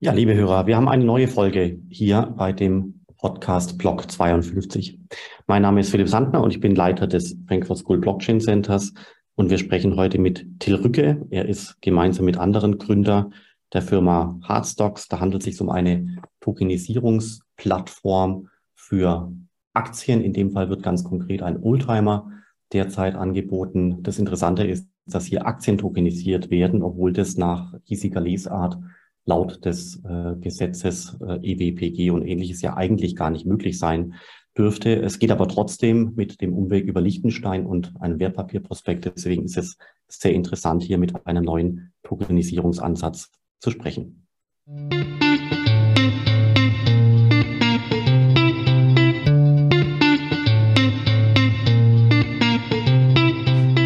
Ja, liebe Hörer, wir haben eine neue Folge hier bei dem Podcast Block 52. Mein Name ist Philipp Sandner und ich bin Leiter des Frankfurt School Blockchain Centers und wir sprechen heute mit Till Rücke. Er ist gemeinsam mit anderen Gründer der Firma Hardstocks. Da handelt es sich um eine Tokenisierungsplattform für Aktien. In dem Fall wird ganz konkret ein Oldtimer derzeit angeboten. Das Interessante ist, dass hier Aktien tokenisiert werden, obwohl das nach hiesiger Lesart laut des äh, Gesetzes äh, EWPG und ähnliches ja eigentlich gar nicht möglich sein dürfte. Es geht aber trotzdem mit dem Umweg über Liechtenstein und einem Wertpapierprospekt. Deswegen ist es sehr interessant, hier mit einem neuen Tokenisierungsansatz zu sprechen.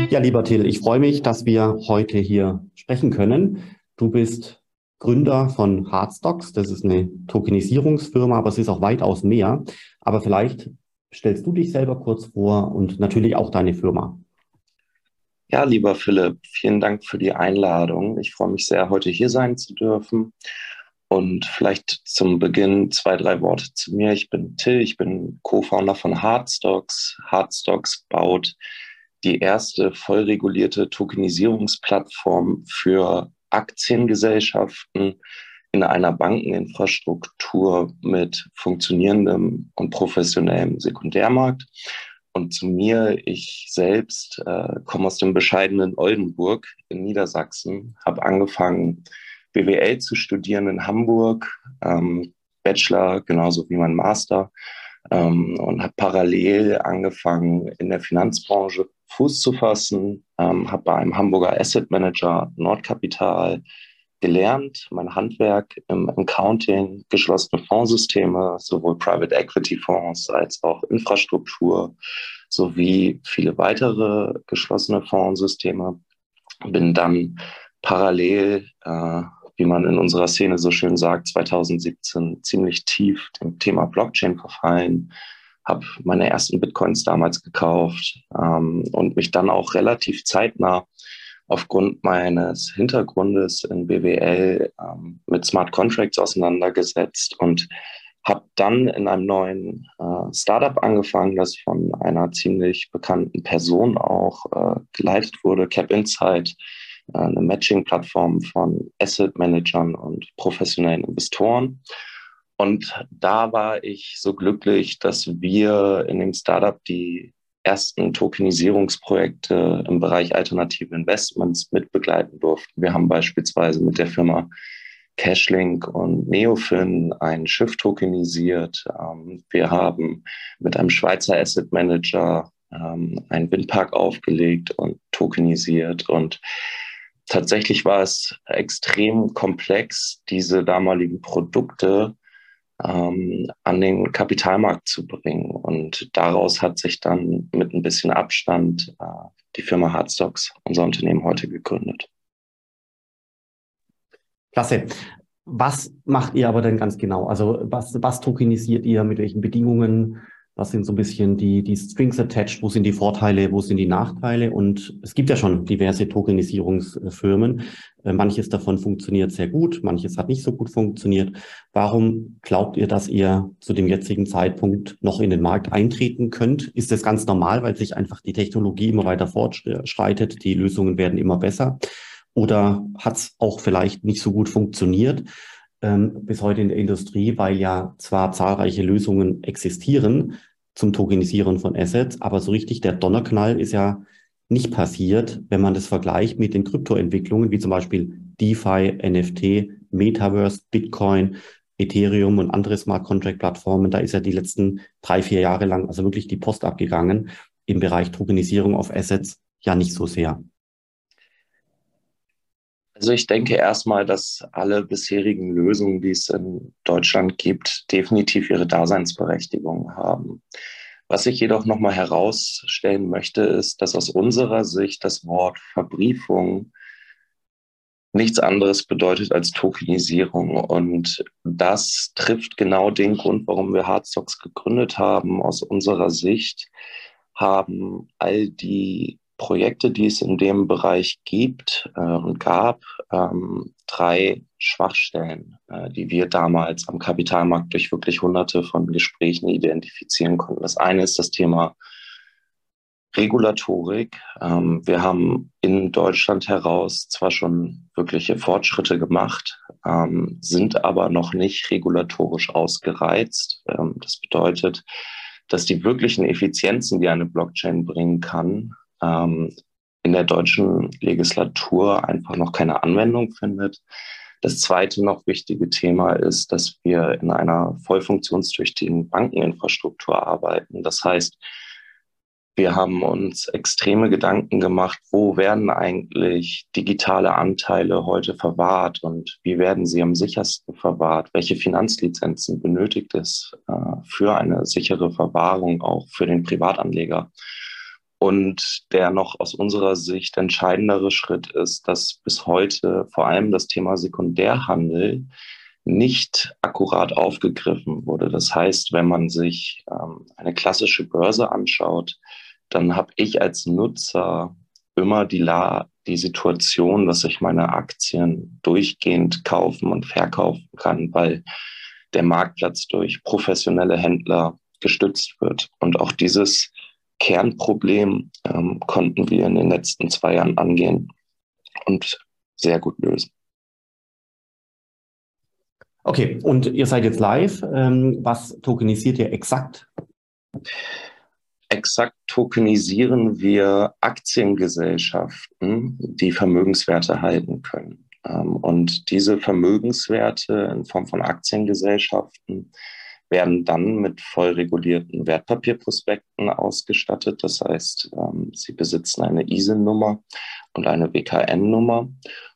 Ja, lieber Till, ich freue mich, dass wir heute hier sprechen können. Du bist Gründer von Hardstocks. Das ist eine Tokenisierungsfirma, aber es ist auch weitaus mehr. Aber vielleicht stellst du dich selber kurz vor und natürlich auch deine Firma. Ja, lieber Philipp, vielen Dank für die Einladung. Ich freue mich sehr, heute hier sein zu dürfen. Und vielleicht zum Beginn zwei, drei Worte zu mir. Ich bin Till, ich bin Co-Founder von Hardstocks. Hardstocks baut die erste voll regulierte Tokenisierungsplattform für Aktiengesellschaften in einer Bankeninfrastruktur mit funktionierendem und professionellem Sekundärmarkt. Und zu mir, ich selbst äh, komme aus dem bescheidenen Oldenburg in Niedersachsen, habe angefangen, BWL zu studieren in Hamburg, ähm, Bachelor genauso wie mein Master ähm, und habe parallel angefangen, in der Finanzbranche Fuß zu fassen, ähm, habe einem Hamburger Asset Manager Nordkapital gelernt, mein Handwerk im Accounting, geschlossene Fondssysteme, sowohl Private Equity Fonds als auch Infrastruktur sowie viele weitere geschlossene Fondssysteme. Bin dann parallel, äh, wie man in unserer Szene so schön sagt, 2017 ziemlich tief dem Thema Blockchain verfallen, habe meine ersten Bitcoins damals gekauft ähm, und mich dann auch relativ zeitnah aufgrund meines Hintergrundes in BWL ähm, mit Smart Contracts auseinandergesetzt und habe dann in einem neuen äh, Startup angefangen, das von einer ziemlich bekannten Person auch äh, geleitet wurde, Cap Insight, äh, eine Matching-Plattform von Asset Managern und professionellen Investoren. Und da war ich so glücklich, dass wir in dem Startup die ersten Tokenisierungsprojekte im Bereich alternative Investments mitbegleiten durften. Wir haben beispielsweise mit der Firma Cashlink und Neofin ein Schiff tokenisiert. Ähm, wir haben mit einem Schweizer Asset Manager ähm, einen Windpark aufgelegt und tokenisiert. Und tatsächlich war es extrem komplex, diese damaligen Produkte ähm, an den Kapitalmarkt zu bringen. Und daraus hat sich dann mit ein bisschen Abstand äh, die Firma Hardstocks, unser Unternehmen, heute gegründet. Klasse. Was macht ihr aber denn ganz genau? Also was, was tokenisiert ihr, mit welchen Bedingungen? Was sind so ein bisschen die, die Strings attached? Wo sind die Vorteile? Wo sind die Nachteile? Und es gibt ja schon diverse Tokenisierungsfirmen. Äh, manches davon funktioniert sehr gut, manches hat nicht so gut funktioniert. Warum glaubt ihr, dass ihr zu dem jetzigen Zeitpunkt noch in den Markt eintreten könnt? Ist das ganz normal, weil sich einfach die Technologie immer weiter fortschreitet, die Lösungen werden immer besser? Oder hat es auch vielleicht nicht so gut funktioniert? Ähm, bis heute in der Industrie, weil ja zwar zahlreiche Lösungen existieren zum Tokenisieren von Assets, aber so richtig der Donnerknall ist ja nicht passiert, wenn man das vergleicht mit den Kryptoentwicklungen, wie zum Beispiel DeFi, NFT, Metaverse, Bitcoin, Ethereum und andere Smart Contract Plattformen. Da ist ja die letzten drei, vier Jahre lang also wirklich die Post abgegangen im Bereich Tokenisierung auf Assets ja nicht so sehr. Also ich denke erstmal, dass alle bisherigen Lösungen, die es in Deutschland gibt, definitiv ihre Daseinsberechtigung haben. Was ich jedoch nochmal herausstellen möchte, ist, dass aus unserer Sicht das Wort Verbriefung nichts anderes bedeutet als Tokenisierung. Und das trifft genau den Grund, warum wir Hardstocks gegründet haben. Aus unserer Sicht haben all die Projekte, die es in dem Bereich gibt äh, und gab, ähm, drei Schwachstellen, äh, die wir damals am Kapitalmarkt durch wirklich hunderte von Gesprächen identifizieren konnten. Das eine ist das Thema Regulatorik. Ähm, wir haben in Deutschland heraus zwar schon wirkliche Fortschritte gemacht, ähm, sind aber noch nicht regulatorisch ausgereizt. Ähm, das bedeutet, dass die wirklichen Effizienzen, die eine Blockchain bringen kann, ähm, in der deutschen Legislatur einfach noch keine Anwendung findet. Das zweite noch wichtige Thema ist, dass wir in einer voll funktionstüchtigen Bankeninfrastruktur arbeiten. Das heißt, wir haben uns extreme Gedanken gemacht, wo werden eigentlich digitale Anteile heute verwahrt und wie werden sie am sichersten verwahrt? Welche Finanzlizenzen benötigt es äh, für eine sichere Verwahrung auch für den Privatanleger? Und der noch aus unserer Sicht entscheidendere Schritt ist, dass bis heute vor allem das Thema Sekundärhandel nicht akkurat aufgegriffen wurde. Das heißt, wenn man sich ähm, eine klassische Börse anschaut, dann habe ich als Nutzer immer die, La die Situation, dass ich meine Aktien durchgehend kaufen und verkaufen kann, weil der Marktplatz durch professionelle Händler gestützt wird. Und auch dieses Kernproblem ähm, konnten wir in den letzten zwei Jahren angehen und sehr gut lösen. Okay, und ihr seid jetzt live. Ähm, was tokenisiert ihr exakt? Exakt tokenisieren wir Aktiengesellschaften, die Vermögenswerte halten können. Ähm, und diese Vermögenswerte in Form von Aktiengesellschaften werden dann mit voll regulierten Wertpapierprospekten ausgestattet. Das heißt, ähm, sie besitzen eine ISIN-Nummer und eine WKN-Nummer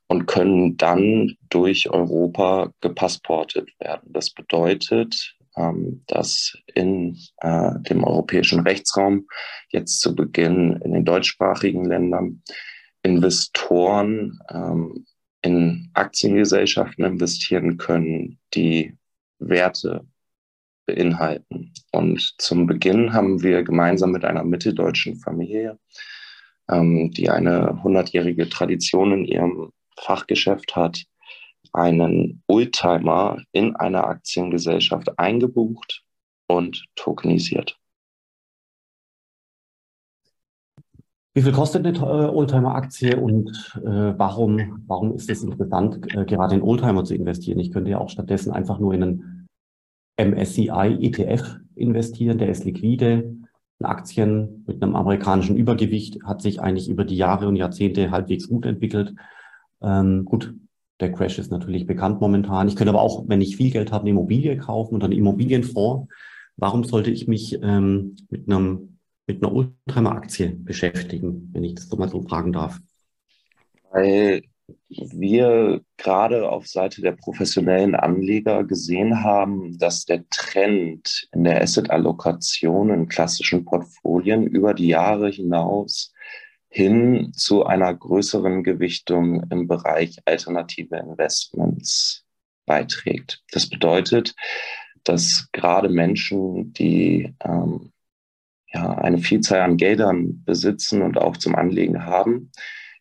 und können dann durch Europa gepassportet werden. Das bedeutet, ähm, dass in äh, dem europäischen Rechtsraum jetzt zu Beginn in den deutschsprachigen Ländern Investoren ähm, in Aktiengesellschaften investieren können, die Werte beinhalten. Und zum Beginn haben wir gemeinsam mit einer mitteldeutschen Familie, ähm, die eine hundertjährige Tradition in ihrem Fachgeschäft hat, einen Oldtimer in einer Aktiengesellschaft eingebucht und tokenisiert. Wie viel kostet eine äh, Oldtimer-Aktie und äh, warum, warum ist es interessant, äh, gerade in Oldtimer zu investieren? Ich könnte ja auch stattdessen einfach nur in einen MSCI ETF investieren, der ist liquide. Aktien mit einem amerikanischen Übergewicht hat sich eigentlich über die Jahre und Jahrzehnte halbwegs gut entwickelt. Ähm, gut, der Crash ist natürlich bekannt momentan. Ich könnte aber auch, wenn ich viel Geld habe, eine Immobilie kaufen und einen Immobilienfonds. Warum sollte ich mich ähm, mit einem mit einer Oldtimer-Aktie beschäftigen, wenn ich das so mal so fragen darf? Weil wir gerade auf Seite der professionellen Anleger gesehen haben, dass der Trend in der Asset-Allokation in klassischen Portfolien über die Jahre hinaus hin zu einer größeren Gewichtung im Bereich alternative Investments beiträgt. Das bedeutet, dass gerade Menschen, die ähm, ja, eine Vielzahl an Geldern besitzen und auch zum Anlegen haben,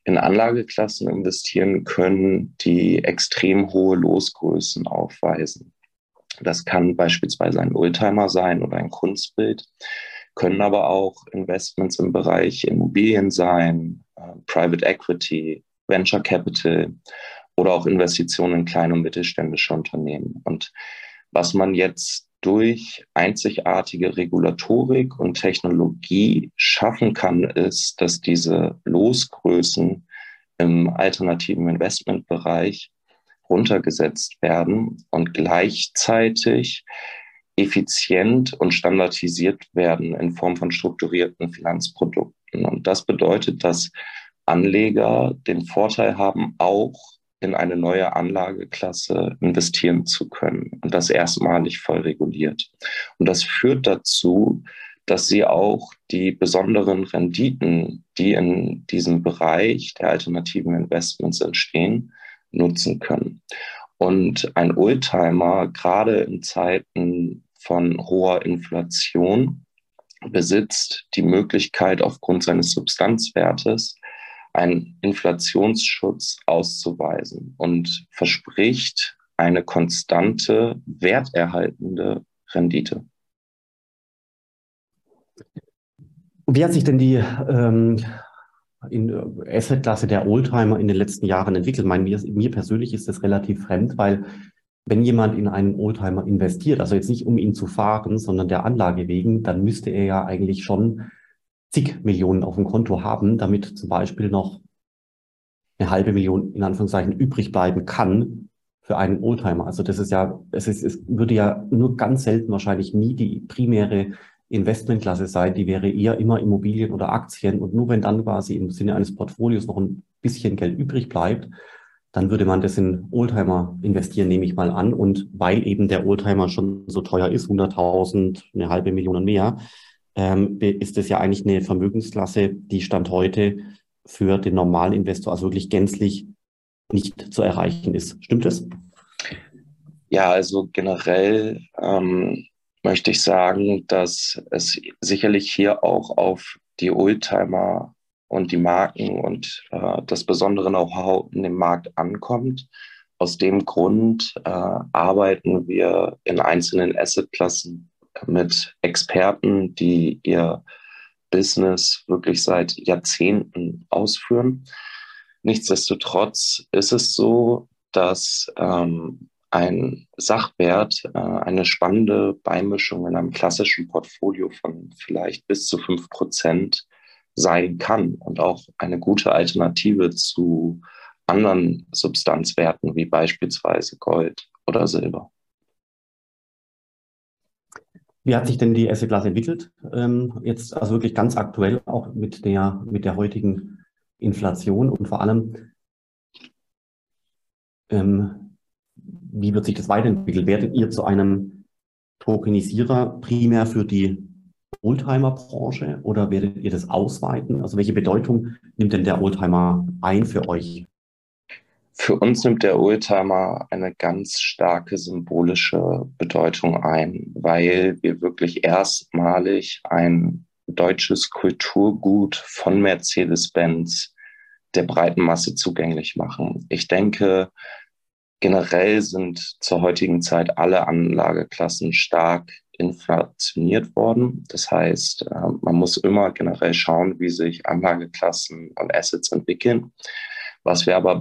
in Anlageklassen investieren können, die extrem hohe Losgrößen aufweisen. Das kann beispielsweise ein Oldtimer sein oder ein Kunstbild, können aber auch Investments im Bereich Immobilien sein, äh, Private Equity, Venture Capital oder auch Investitionen in kleine und mittelständische Unternehmen. Und was man jetzt durch einzigartige Regulatorik und Technologie schaffen kann, ist, dass diese Losgrößen im alternativen Investmentbereich runtergesetzt werden und gleichzeitig effizient und standardisiert werden in Form von strukturierten Finanzprodukten. Und das bedeutet, dass Anleger den Vorteil haben, auch in eine neue Anlageklasse investieren zu können und das erstmalig voll reguliert. Und das führt dazu, dass sie auch die besonderen Renditen, die in diesem Bereich der alternativen Investments entstehen, nutzen können. Und ein Oldtimer, gerade in Zeiten von hoher Inflation, besitzt die Möglichkeit, aufgrund seines Substanzwertes einen Inflationsschutz auszuweisen und verspricht eine konstante, werterhaltende Rendite. Wie hat sich denn die ähm, in äh, Assetklasse der Oldtimer in den letzten Jahren entwickelt? Meine, mir, mir persönlich ist das relativ fremd, weil wenn jemand in einen Oldtimer investiert, also jetzt nicht um ihn zu fahren, sondern der Anlage wegen, dann müsste er ja eigentlich schon zig Millionen auf dem Konto haben, damit zum Beispiel noch eine halbe Million in Anführungszeichen übrig bleiben kann für einen Oldtimer. Also das ist ja, es ist, es würde ja nur ganz selten wahrscheinlich nie die primäre Investmentklasse sein. Die wäre eher immer Immobilien oder Aktien. Und nur wenn dann quasi im Sinne eines Portfolios noch ein bisschen Geld übrig bleibt, dann würde man das in Oldtimer investieren, nehme ich mal an. Und weil eben der Oldtimer schon so teuer ist, 100.000, eine halbe Million und mehr, ähm, ist das ja eigentlich eine Vermögensklasse, die Stand heute für den normalen Investor also wirklich gänzlich nicht zu erreichen ist. Stimmt das? Ja, also generell ähm, möchte ich sagen, dass es sicherlich hier auch auf die Oldtimer und die Marken und äh, das besondere Know-how in dem Markt ankommt. Aus dem Grund äh, arbeiten wir in einzelnen Assetklassen mit Experten, die ihr Business wirklich seit Jahrzehnten ausführen. Nichtsdestotrotz ist es so, dass ähm, ein Sachwert äh, eine spannende Beimischung in einem klassischen Portfolio von vielleicht bis zu fünf Prozent sein kann und auch eine gute Alternative zu anderen Substanzwerten wie beispielsweise Gold oder Silber. Wie hat sich denn die Asset-Klasse entwickelt? Ähm, jetzt also wirklich ganz aktuell auch mit der, mit der heutigen Inflation und vor allem, ähm, wie wird sich das weiterentwickeln? Werdet ihr zu einem Tokenisierer primär für die Oldtimer-Branche oder werdet ihr das ausweiten? Also welche Bedeutung nimmt denn der Oldtimer ein für euch? Für uns nimmt der Oldtimer eine ganz starke symbolische Bedeutung ein, weil wir wirklich erstmalig ein deutsches Kulturgut von Mercedes-Benz der breiten Masse zugänglich machen. Ich denke, generell sind zur heutigen Zeit alle Anlageklassen stark inflationiert worden. Das heißt, äh, man muss immer generell schauen, wie sich Anlageklassen und Assets entwickeln. Was wir aber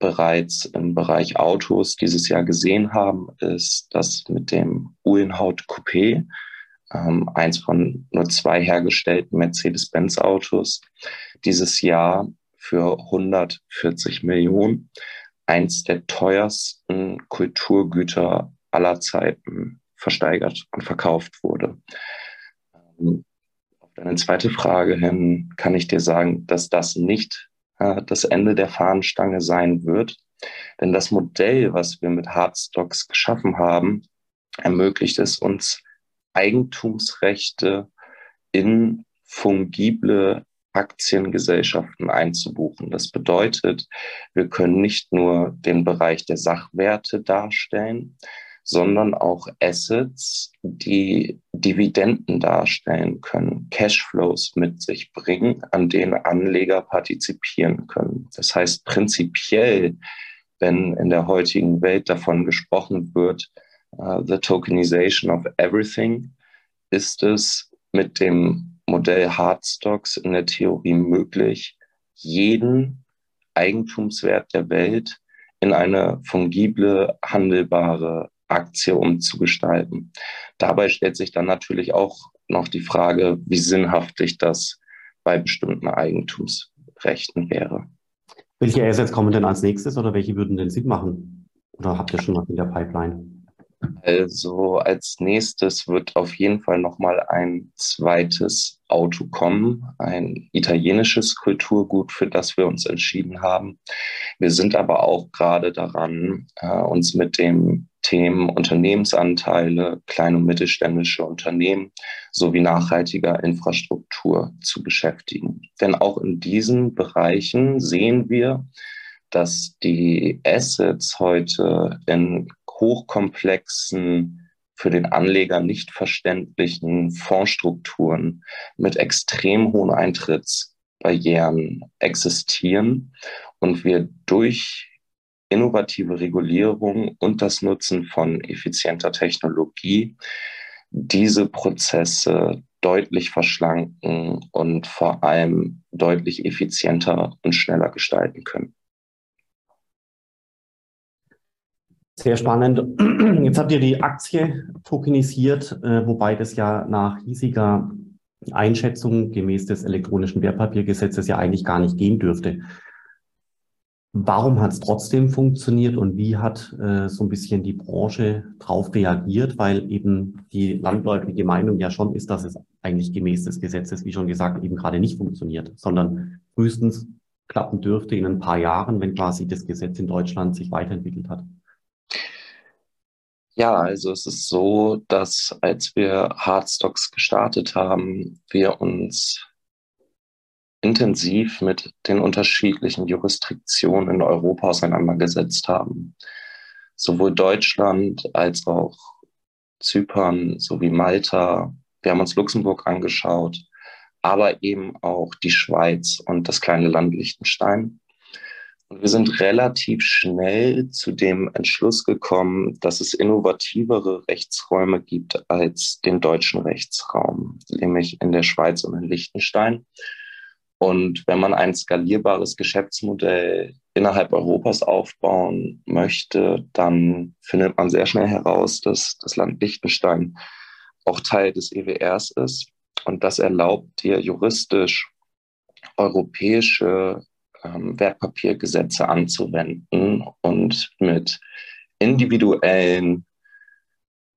bereits im Bereich Autos dieses Jahr gesehen haben, ist, dass mit dem Uhlenhaut Coupé, ähm, eins von nur zwei hergestellten Mercedes-Benz-Autos, dieses Jahr für 140 Millionen eins der teuersten Kulturgüter aller Zeiten versteigert und verkauft wurde. Ähm, auf deine zweite Frage hin kann ich dir sagen, dass das nicht äh, das Ende der Fahnenstange sein wird. Denn das Modell, was wir mit Hardstocks geschaffen haben, ermöglicht es uns, Eigentumsrechte in fungible Aktiengesellschaften einzubuchen. Das bedeutet, wir können nicht nur den Bereich der Sachwerte darstellen, sondern auch Assets, die Dividenden darstellen können, Cashflows mit sich bringen, an denen Anleger partizipieren können. Das heißt, prinzipiell, wenn in der heutigen Welt davon gesprochen wird, uh, the tokenization of everything, ist es mit dem Modell Hardstocks in der Theorie möglich, jeden Eigentumswert der Welt in eine fungible, handelbare Aktie umzugestalten. Dabei stellt sich dann natürlich auch noch die Frage, wie sinnhaftig das bei bestimmten Eigentumsrechten wäre. Welche Assets kommen denn als nächstes oder welche würden denn Sinn machen? Oder habt ihr schon was in der Pipeline? Also als nächstes wird auf jeden Fall nochmal ein zweites Auto kommen, ein italienisches Kulturgut, für das wir uns entschieden haben. Wir sind aber auch gerade daran, äh, uns mit dem Themen Unternehmensanteile, kleine und mittelständische Unternehmen sowie nachhaltiger Infrastruktur zu beschäftigen. Denn auch in diesen Bereichen sehen wir, dass die Assets heute in hochkomplexen für den Anleger nicht verständlichen Fondsstrukturen mit extrem hohen Eintrittsbarrieren existieren und wir durch innovative Regulierung und das Nutzen von effizienter Technologie diese Prozesse deutlich verschlanken und vor allem deutlich effizienter und schneller gestalten können. Sehr spannend. Jetzt habt ihr die Aktie tokenisiert, äh, wobei das ja nach hiesiger Einschätzung gemäß des elektronischen Wertpapiergesetzes ja eigentlich gar nicht gehen dürfte. Warum hat es trotzdem funktioniert und wie hat äh, so ein bisschen die Branche darauf reagiert? Weil eben die landläufige Meinung ja schon ist, dass es eigentlich gemäß des Gesetzes, wie schon gesagt, eben gerade nicht funktioniert, sondern frühestens klappen dürfte in ein paar Jahren, wenn quasi das Gesetz in Deutschland sich weiterentwickelt hat. Ja, also es ist so, dass als wir Hardstocks gestartet haben, wir uns intensiv mit den unterschiedlichen Jurisdiktionen in Europa auseinandergesetzt haben. Sowohl Deutschland als auch Zypern sowie Malta. Wir haben uns Luxemburg angeschaut, aber eben auch die Schweiz und das kleine Land Liechtenstein. Und wir sind relativ schnell zu dem Entschluss gekommen, dass es innovativere Rechtsräume gibt als den deutschen Rechtsraum, nämlich in der Schweiz und in Liechtenstein. Und wenn man ein skalierbares Geschäftsmodell innerhalb Europas aufbauen möchte, dann findet man sehr schnell heraus, dass das Land Liechtenstein auch Teil des EWRs ist. Und das erlaubt dir juristisch europäische ähm, Wertpapiergesetze anzuwenden und mit individuellen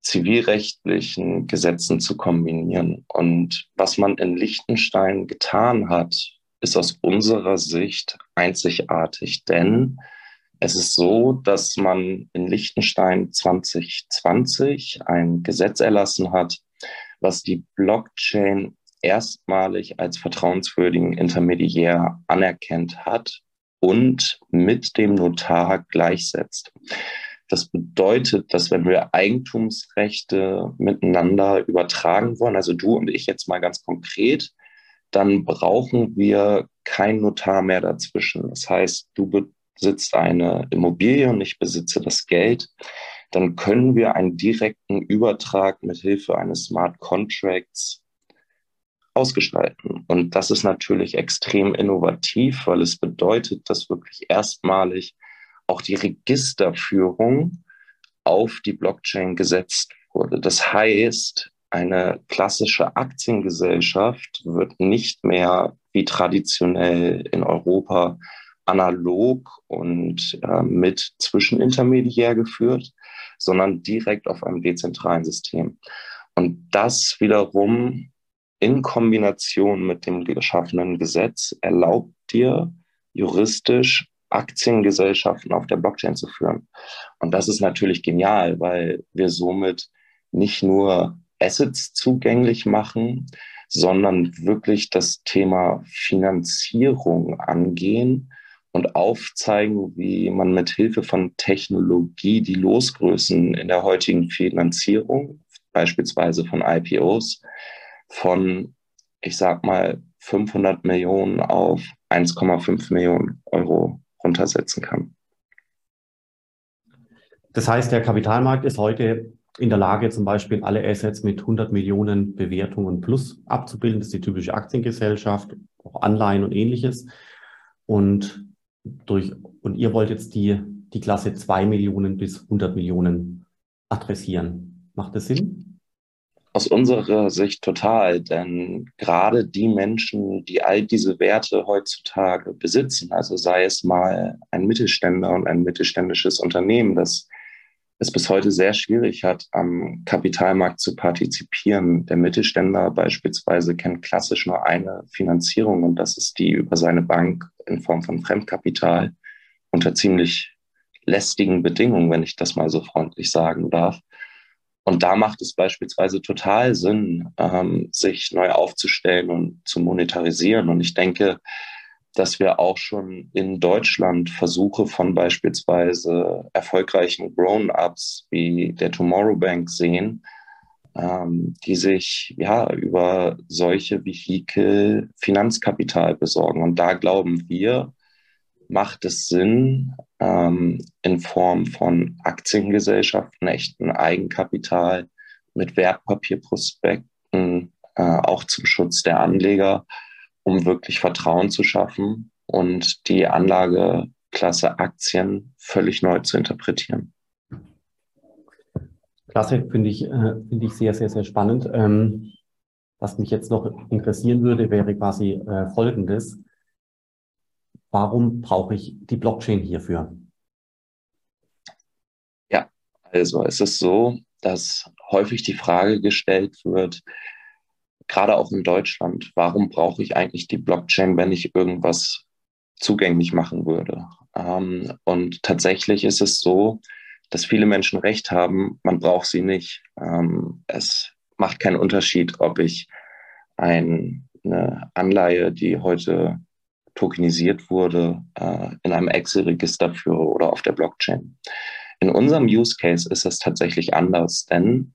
zivilrechtlichen Gesetzen zu kombinieren. Und was man in Liechtenstein getan hat, ist aus unserer Sicht einzigartig, denn es ist so, dass man in Liechtenstein 2020 ein Gesetz erlassen hat, was die Blockchain erstmalig als vertrauenswürdigen Intermediär anerkennt hat und mit dem Notar gleichsetzt. Das bedeutet, dass wenn wir Eigentumsrechte miteinander übertragen wollen, also du und ich jetzt mal ganz konkret, dann brauchen wir kein Notar mehr dazwischen. Das heißt, du besitzt eine Immobilie und ich besitze das Geld. Dann können wir einen direkten Übertrag mit Hilfe eines Smart Contracts ausgestalten. Und das ist natürlich extrem innovativ, weil es bedeutet, dass wirklich erstmalig auch die Registerführung auf die Blockchain gesetzt wurde. Das heißt, eine klassische Aktiengesellschaft wird nicht mehr wie traditionell in Europa analog und äh, mit Zwischenintermediär geführt, sondern direkt auf einem dezentralen System. Und das wiederum in Kombination mit dem geschaffenen Gesetz erlaubt dir juristisch Aktiengesellschaften auf der Blockchain zu führen. Und das ist natürlich genial, weil wir somit nicht nur Assets zugänglich machen, sondern wirklich das Thema Finanzierung angehen und aufzeigen, wie man mit Hilfe von Technologie die Losgrößen in der heutigen Finanzierung, beispielsweise von IPOs, von, ich sag mal, 500 Millionen auf 1,5 Millionen Euro runtersetzen kann. Das heißt, der Kapitalmarkt ist heute in der Lage, zum Beispiel alle Assets mit 100 Millionen Bewertungen plus abzubilden. Das ist die typische Aktiengesellschaft, auch Anleihen und ähnliches. Und durch, und ihr wollt jetzt die, die Klasse 2 Millionen bis 100 Millionen adressieren. Macht das Sinn? Aus unserer Sicht total, denn gerade die Menschen, die all diese Werte heutzutage besitzen, also sei es mal ein Mittelständler und ein mittelständisches Unternehmen, das es bis heute sehr schwierig hat, am Kapitalmarkt zu partizipieren. Der Mittelständler beispielsweise kennt klassisch nur eine Finanzierung und das ist die über seine Bank in Form von Fremdkapital unter ziemlich lästigen Bedingungen, wenn ich das mal so freundlich sagen darf. Und da macht es beispielsweise total Sinn, ähm, sich neu aufzustellen und zu monetarisieren. Und ich denke, dass wir auch schon in Deutschland Versuche von beispielsweise erfolgreichen Grown-ups wie der Tomorrow Bank sehen, ähm, die sich ja über solche Vehikel Finanzkapital besorgen. Und da glauben wir, macht es Sinn, ähm, in Form von Aktiengesellschaften, echten Eigenkapital mit Wertpapierprospekten, äh, auch zum Schutz der Anleger, um wirklich Vertrauen zu schaffen und die Anlageklasse Aktien völlig neu zu interpretieren. Klasse, finde ich, äh, finde ich sehr, sehr, sehr spannend. Ähm, was mich jetzt noch interessieren würde, wäre quasi äh, Folgendes. Warum brauche ich die Blockchain hierfür? Ja, also es ist so, dass häufig die Frage gestellt wird, gerade auch in Deutschland, warum brauche ich eigentlich die Blockchain, wenn ich irgendwas zugänglich machen würde? Ähm, und tatsächlich ist es so, dass viele Menschen recht haben, man braucht sie nicht. Ähm, es macht keinen Unterschied, ob ich ein, eine Anleihe, die heute tokenisiert wurde, äh, in einem Excel-Register führe oder auf der Blockchain. In unserem Use Case ist es tatsächlich anders, denn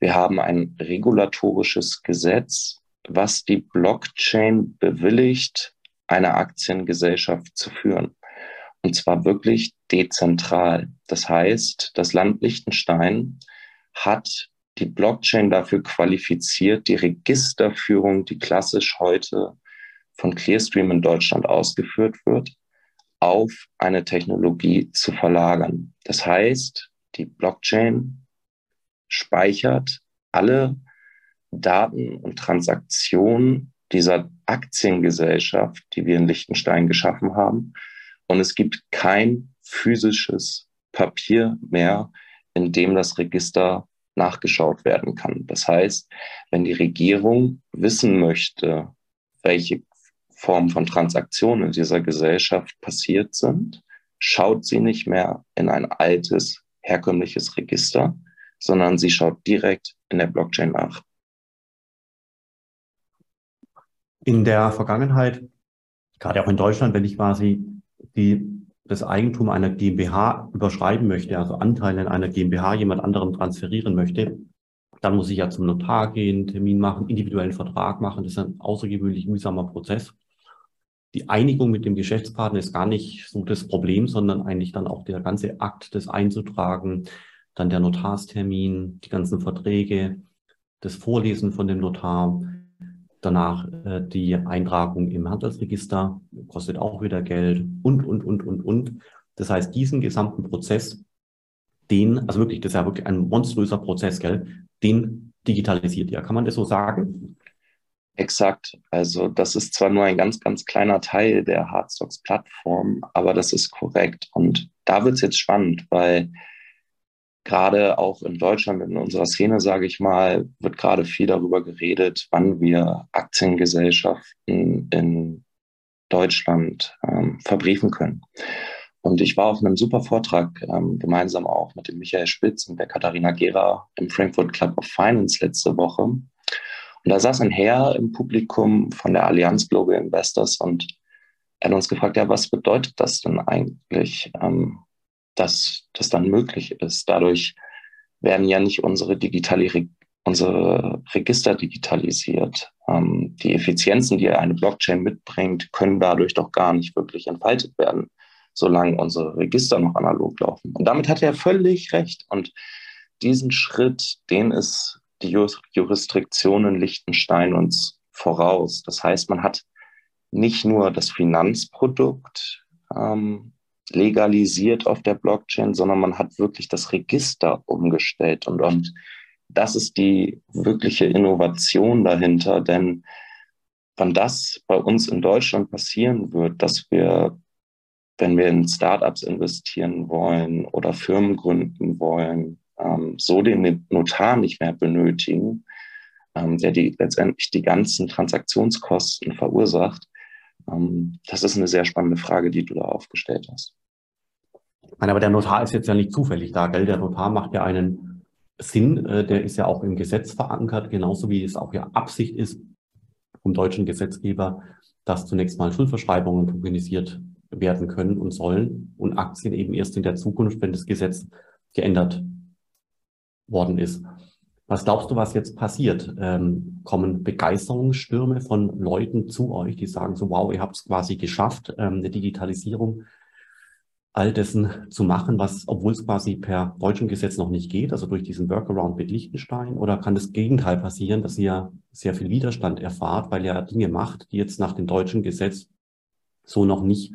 wir haben ein regulatorisches Gesetz, was die Blockchain bewilligt, eine Aktiengesellschaft zu führen. Und zwar wirklich dezentral. Das heißt, das Land Liechtenstein hat die Blockchain dafür qualifiziert, die Registerführung, die klassisch heute von Clearstream in Deutschland ausgeführt wird, auf eine Technologie zu verlagern. Das heißt, die Blockchain speichert alle Daten und Transaktionen dieser Aktiengesellschaft, die wir in Liechtenstein geschaffen haben. Und es gibt kein physisches Papier mehr, in dem das Register nachgeschaut werden kann. Das heißt, wenn die Regierung wissen möchte, welche Form von Transaktionen in dieser Gesellschaft passiert sind, schaut sie nicht mehr in ein altes, herkömmliches Register, sondern sie schaut direkt in der Blockchain nach. In der Vergangenheit, gerade auch in Deutschland, wenn ich quasi die, das Eigentum einer GmbH überschreiben möchte, also Anteile in einer GmbH jemand anderem transferieren möchte, dann muss ich ja zum Notar gehen, Termin machen, individuellen Vertrag machen. Das ist ein außergewöhnlich mühsamer Prozess. Die Einigung mit dem Geschäftspartner ist gar nicht so das Problem, sondern eigentlich dann auch der ganze Akt, das einzutragen, dann der Notarstermin, die ganzen Verträge, das Vorlesen von dem Notar, danach äh, die Eintragung im Handelsregister, kostet auch wieder Geld und, und, und, und, und. Das heißt, diesen gesamten Prozess, den, also wirklich, das ist ja wirklich ein monströser Prozess, gell, den digitalisiert ihr. Kann man das so sagen? Exakt. Also das ist zwar nur ein ganz, ganz kleiner Teil der Hardstocks-Plattform, aber das ist korrekt. Und da wird es jetzt spannend, weil gerade auch in Deutschland, in unserer Szene, sage ich mal, wird gerade viel darüber geredet, wann wir Aktiengesellschaften in Deutschland ähm, verbriefen können. Und ich war auf einem super Vortrag, ähm, gemeinsam auch mit dem Michael Spitz und der Katharina Gera im Frankfurt Club of Finance letzte Woche. Und da saß ein Herr im Publikum von der Allianz Global Investors und er hat uns gefragt, ja, was bedeutet das denn eigentlich? Ähm, dass das dann möglich ist. Dadurch werden ja nicht unsere, digitale, unsere Register digitalisiert. Ähm, die Effizienzen, die eine Blockchain mitbringt, können dadurch doch gar nicht wirklich entfaltet werden, solange unsere Register noch analog laufen. Und damit hat er völlig recht. Und diesen Schritt, den ist die Jurisdiktion in Liechtenstein uns voraus. Das heißt, man hat nicht nur das Finanzprodukt ähm, legalisiert auf der Blockchain, sondern man hat wirklich das Register umgestellt. Und, und das ist die wirkliche Innovation dahinter, denn wenn das bei uns in Deutschland passieren wird, dass wir, wenn wir in Startups investieren wollen oder Firmen gründen wollen, so den Notar nicht mehr benötigen, ähm, der die, letztendlich die ganzen Transaktionskosten verursacht, ähm, das ist eine sehr spannende Frage, die du da aufgestellt hast. Aber der Notar ist jetzt ja nicht zufällig da, gell? Der Notar macht ja einen Sinn, äh, der ist ja auch im Gesetz verankert, genauso wie es auch ja Absicht ist vom deutschen Gesetzgeber, dass zunächst mal Schuldverschreibungen tokenisiert werden können und sollen und Aktien eben erst in der Zukunft, wenn das Gesetz geändert worden ist. Was glaubst du, was jetzt passiert? Ähm, kommen Begeisterungsstürme von Leuten zu euch, die sagen so, wow, ihr habt es quasi geschafft, ähm, eine Digitalisierung all dessen zu machen, was, obwohl es quasi per deutschem Gesetz noch nicht geht, also durch diesen Workaround mit Liechtenstein? Oder kann das Gegenteil passieren, dass ihr sehr viel Widerstand erfahrt, weil ihr Dinge macht, die jetzt nach dem deutschen Gesetz so noch nicht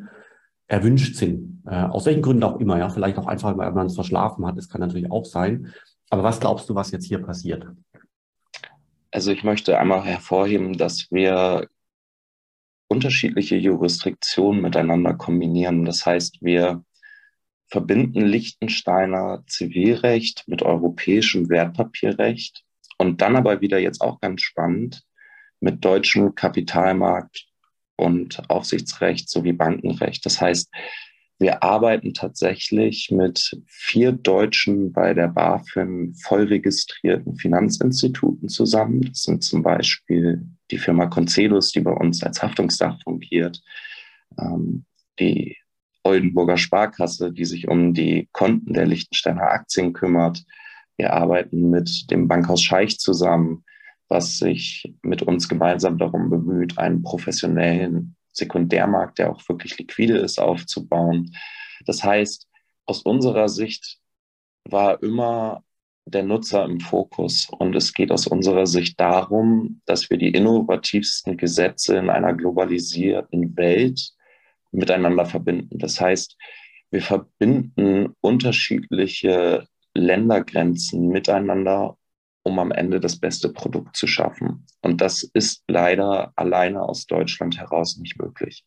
erwünscht sind? Äh, aus welchen Gründen auch immer, ja, vielleicht auch einfach, weil man es verschlafen hat, das kann natürlich auch sein. Aber was glaubst du, was jetzt hier passiert? Also ich möchte einmal hervorheben, dass wir unterschiedliche Jurisdiktionen miteinander kombinieren. Das heißt, wir verbinden Liechtensteiner Zivilrecht mit europäischem Wertpapierrecht und dann aber wieder jetzt auch ganz spannend mit deutschem Kapitalmarkt und Aufsichtsrecht sowie Bankenrecht. Das heißt, wir arbeiten tatsächlich mit vier deutschen bei der BaFin voll registrierten Finanzinstituten zusammen. Das sind zum Beispiel die Firma Concedus, die bei uns als Haftungsdach fungiert, ähm, die Oldenburger Sparkasse, die sich um die Konten der Liechtensteiner Aktien kümmert. Wir arbeiten mit dem Bankhaus Scheich zusammen, was sich mit uns gemeinsam darum bemüht, einen professionellen Sekundärmarkt, der auch wirklich liquide ist, aufzubauen. Das heißt, aus unserer Sicht war immer der Nutzer im Fokus. Und es geht aus unserer Sicht darum, dass wir die innovativsten Gesetze in einer globalisierten Welt miteinander verbinden. Das heißt, wir verbinden unterschiedliche Ländergrenzen miteinander, um am Ende das beste Produkt zu schaffen. Und das ist leider alleine aus Deutschland heraus nicht möglich.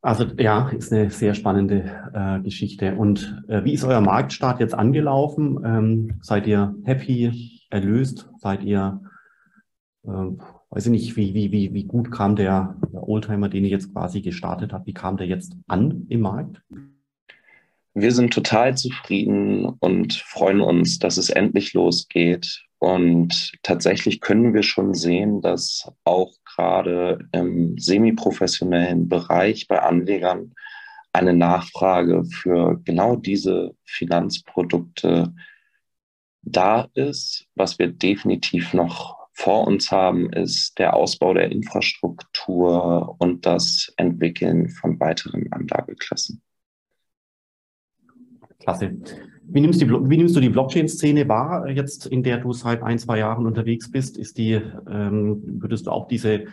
Also ja, ist eine sehr spannende äh, Geschichte. Und äh, wie ist euer Marktstart jetzt angelaufen? Ähm, seid ihr happy, erlöst? Seid ihr, äh, weiß ich nicht, wie, wie, wie, wie gut kam der, der Oldtimer, den ihr jetzt quasi gestartet habt, wie kam der jetzt an im Markt? Wir sind total zufrieden und freuen uns, dass es endlich losgeht. Und tatsächlich können wir schon sehen, dass auch gerade im semiprofessionellen Bereich bei Anlegern eine Nachfrage für genau diese Finanzprodukte da ist. Was wir definitiv noch vor uns haben, ist der Ausbau der Infrastruktur und das Entwickeln von weiteren Anlageklassen. Klasse. Wie nimmst, die, wie nimmst du die Blockchain-Szene wahr, jetzt in der du seit ein, zwei Jahren unterwegs bist? Ist die, ähm, würdest du auch diese,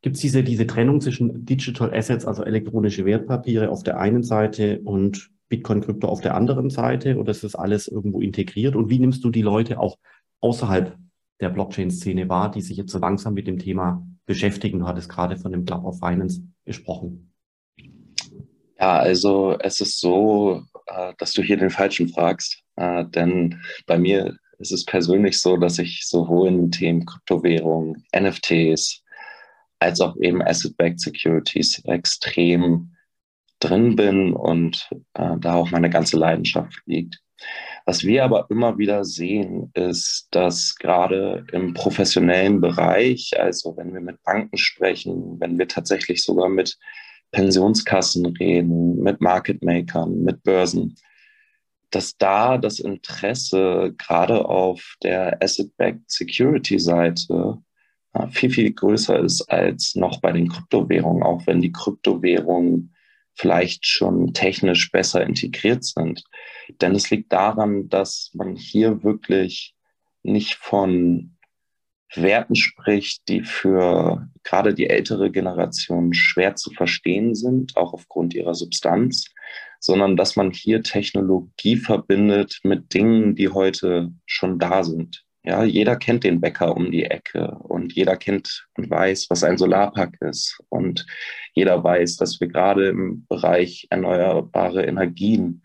gibt es diese, diese Trennung zwischen Digital Assets, also elektronische Wertpapiere auf der einen Seite und Bitcoin-Krypto auf der anderen Seite? Oder ist das alles irgendwo integriert? Und wie nimmst du die Leute auch außerhalb der Blockchain-Szene wahr, die sich jetzt so langsam mit dem Thema beschäftigen? Du hattest gerade von dem Club of Finance gesprochen. Ja, also es ist so, äh, dass du hier den Falschen fragst. Äh, denn bei mir ist es persönlich so, dass ich sowohl in den Themen Kryptowährung, NFTs, als auch eben Asset-Backed Securities extrem drin bin und äh, da auch meine ganze Leidenschaft liegt. Was wir aber immer wieder sehen, ist, dass gerade im professionellen Bereich, also wenn wir mit Banken sprechen, wenn wir tatsächlich sogar mit Pensionskassen reden, mit Market Makern, mit Börsen, dass da das Interesse gerade auf der Asset-Backed Security-Seite viel, viel größer ist als noch bei den Kryptowährungen, auch wenn die Kryptowährungen vielleicht schon technisch besser integriert sind. Denn es liegt daran, dass man hier wirklich nicht von Werten spricht, die für gerade die ältere Generation schwer zu verstehen sind, auch aufgrund ihrer Substanz, sondern dass man hier Technologie verbindet mit Dingen, die heute schon da sind. Ja, jeder kennt den Bäcker um die Ecke und jeder kennt und weiß, was ein Solarpark ist. Und jeder weiß, dass wir gerade im Bereich erneuerbare Energien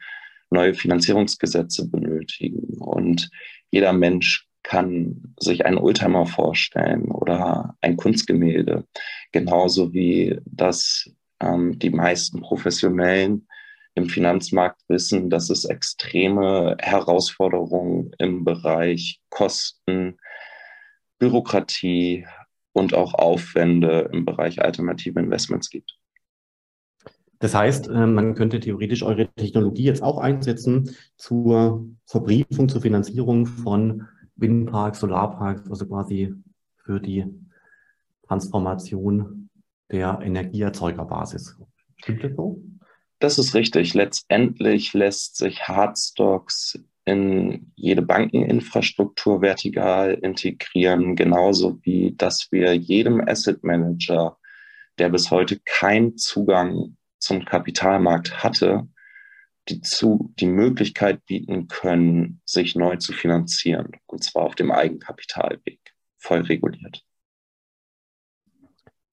neue Finanzierungsgesetze benötigen. Und jeder Mensch kann sich einen Oldtimer vorstellen oder ein Kunstgemälde, genauso wie das ähm, die meisten Professionellen im Finanzmarkt wissen, dass es extreme Herausforderungen im Bereich Kosten, Bürokratie und auch Aufwände im Bereich alternative Investments gibt. Das heißt, äh, man könnte theoretisch eure Technologie jetzt auch einsetzen zur Verbriefung, zur Finanzierung von Windparks, Solarparks, also quasi für die Transformation der Energieerzeugerbasis. Stimmt das so? Das ist richtig. Letztendlich lässt sich Hardstocks in jede Bankeninfrastruktur vertikal integrieren, genauso wie dass wir jedem Asset Manager, der bis heute keinen Zugang zum Kapitalmarkt hatte, die, zu, die Möglichkeit bieten können, sich neu zu finanzieren, und zwar auf dem Eigenkapitalweg, voll reguliert.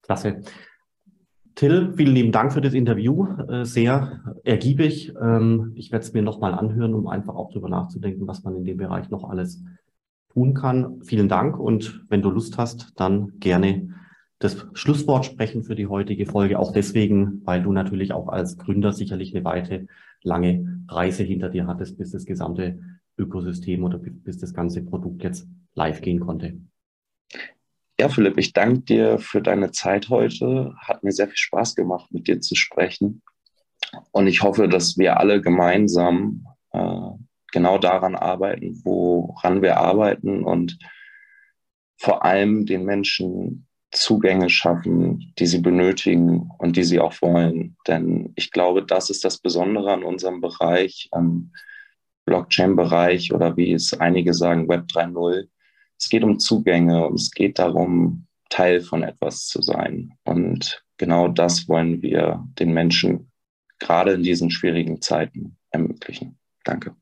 Klasse. Till, vielen lieben Dank für das Interview. Äh, sehr ergiebig. Ähm, ich werde es mir nochmal anhören, um einfach auch darüber nachzudenken, was man in dem Bereich noch alles tun kann. Vielen Dank und wenn du Lust hast, dann gerne das Schlusswort sprechen für die heutige Folge. Auch deswegen, weil du natürlich auch als Gründer sicherlich eine weite, lange Reise hinter dir hattest, bis das gesamte Ökosystem oder bis das ganze Produkt jetzt live gehen konnte. Ja, Philipp, ich danke dir für deine Zeit heute. Hat mir sehr viel Spaß gemacht, mit dir zu sprechen. Und ich hoffe, dass wir alle gemeinsam äh, genau daran arbeiten, woran wir arbeiten und vor allem den Menschen Zugänge schaffen, die sie benötigen und die sie auch wollen. Denn ich glaube, das ist das Besondere an unserem Bereich, am Blockchain-Bereich oder wie es einige sagen, Web 3.0 es geht um Zugänge und es geht darum, Teil von etwas zu sein. Und genau das wollen wir den Menschen gerade in diesen schwierigen Zeiten ermöglichen. Danke.